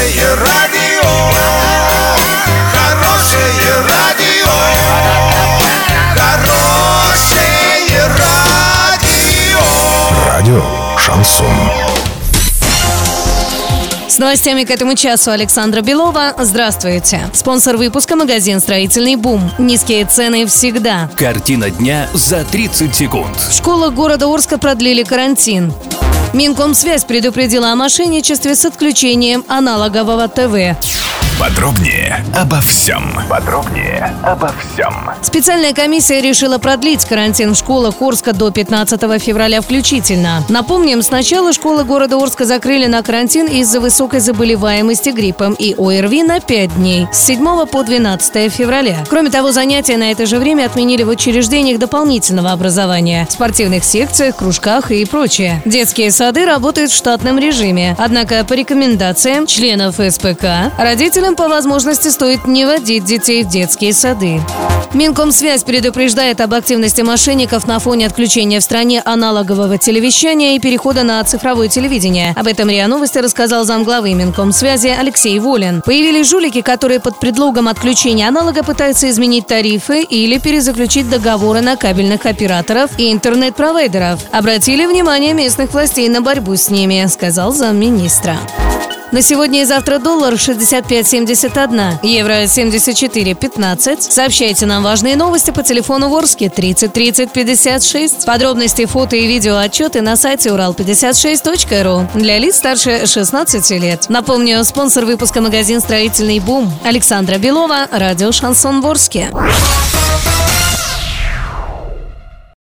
Хорошее радио, хорошее радио, хорошее радио. Радио Шансон. С новостями к этому часу Александра Белова. Здравствуйте. Спонсор выпуска – магазин «Строительный бум». Низкие цены всегда. Картина дня за 30 секунд. В школах города Орска продлили карантин. Минкомсвязь предупредила о мошенничестве с отключением аналогового ТВ. Подробнее обо всем. Подробнее обо всем. Специальная комиссия решила продлить карантин в школах Орска до 15 февраля включительно. Напомним, сначала школы города Орска закрыли на карантин из-за высокой заболеваемости гриппом и ОРВИ на 5 дней с 7 по 12 февраля. Кроме того, занятия на это же время отменили в учреждениях дополнительного образования, спортивных секциях, кружках и прочее. Детские сады работают в штатном режиме. Однако по рекомендациям членов СПК родителям по возможности стоит не водить детей в детские сады. Минкомсвязь предупреждает об активности мошенников на фоне отключения в стране аналогового телевещания и перехода на цифровое телевидение. Об этом РИА Новости рассказал замглавы Минкомсвязи Алексей Волин. Появились жулики, которые под предлогом отключения аналога пытаются изменить тарифы или перезаключить договоры на кабельных операторов и интернет-провайдеров. Обратили внимание местных властей на борьбу с ними, сказал замминистра. На сегодня и завтра доллар 65.71, евро 74.15. Сообщайте нам важные новости по телефону Ворске 30 30 56. Подробности, фото и видео отчеты на сайте урал56.ру для лиц старше 16 лет. Напомню, спонсор выпуска магазин «Строительный бум» Александра Белова, радио «Шансон Ворске».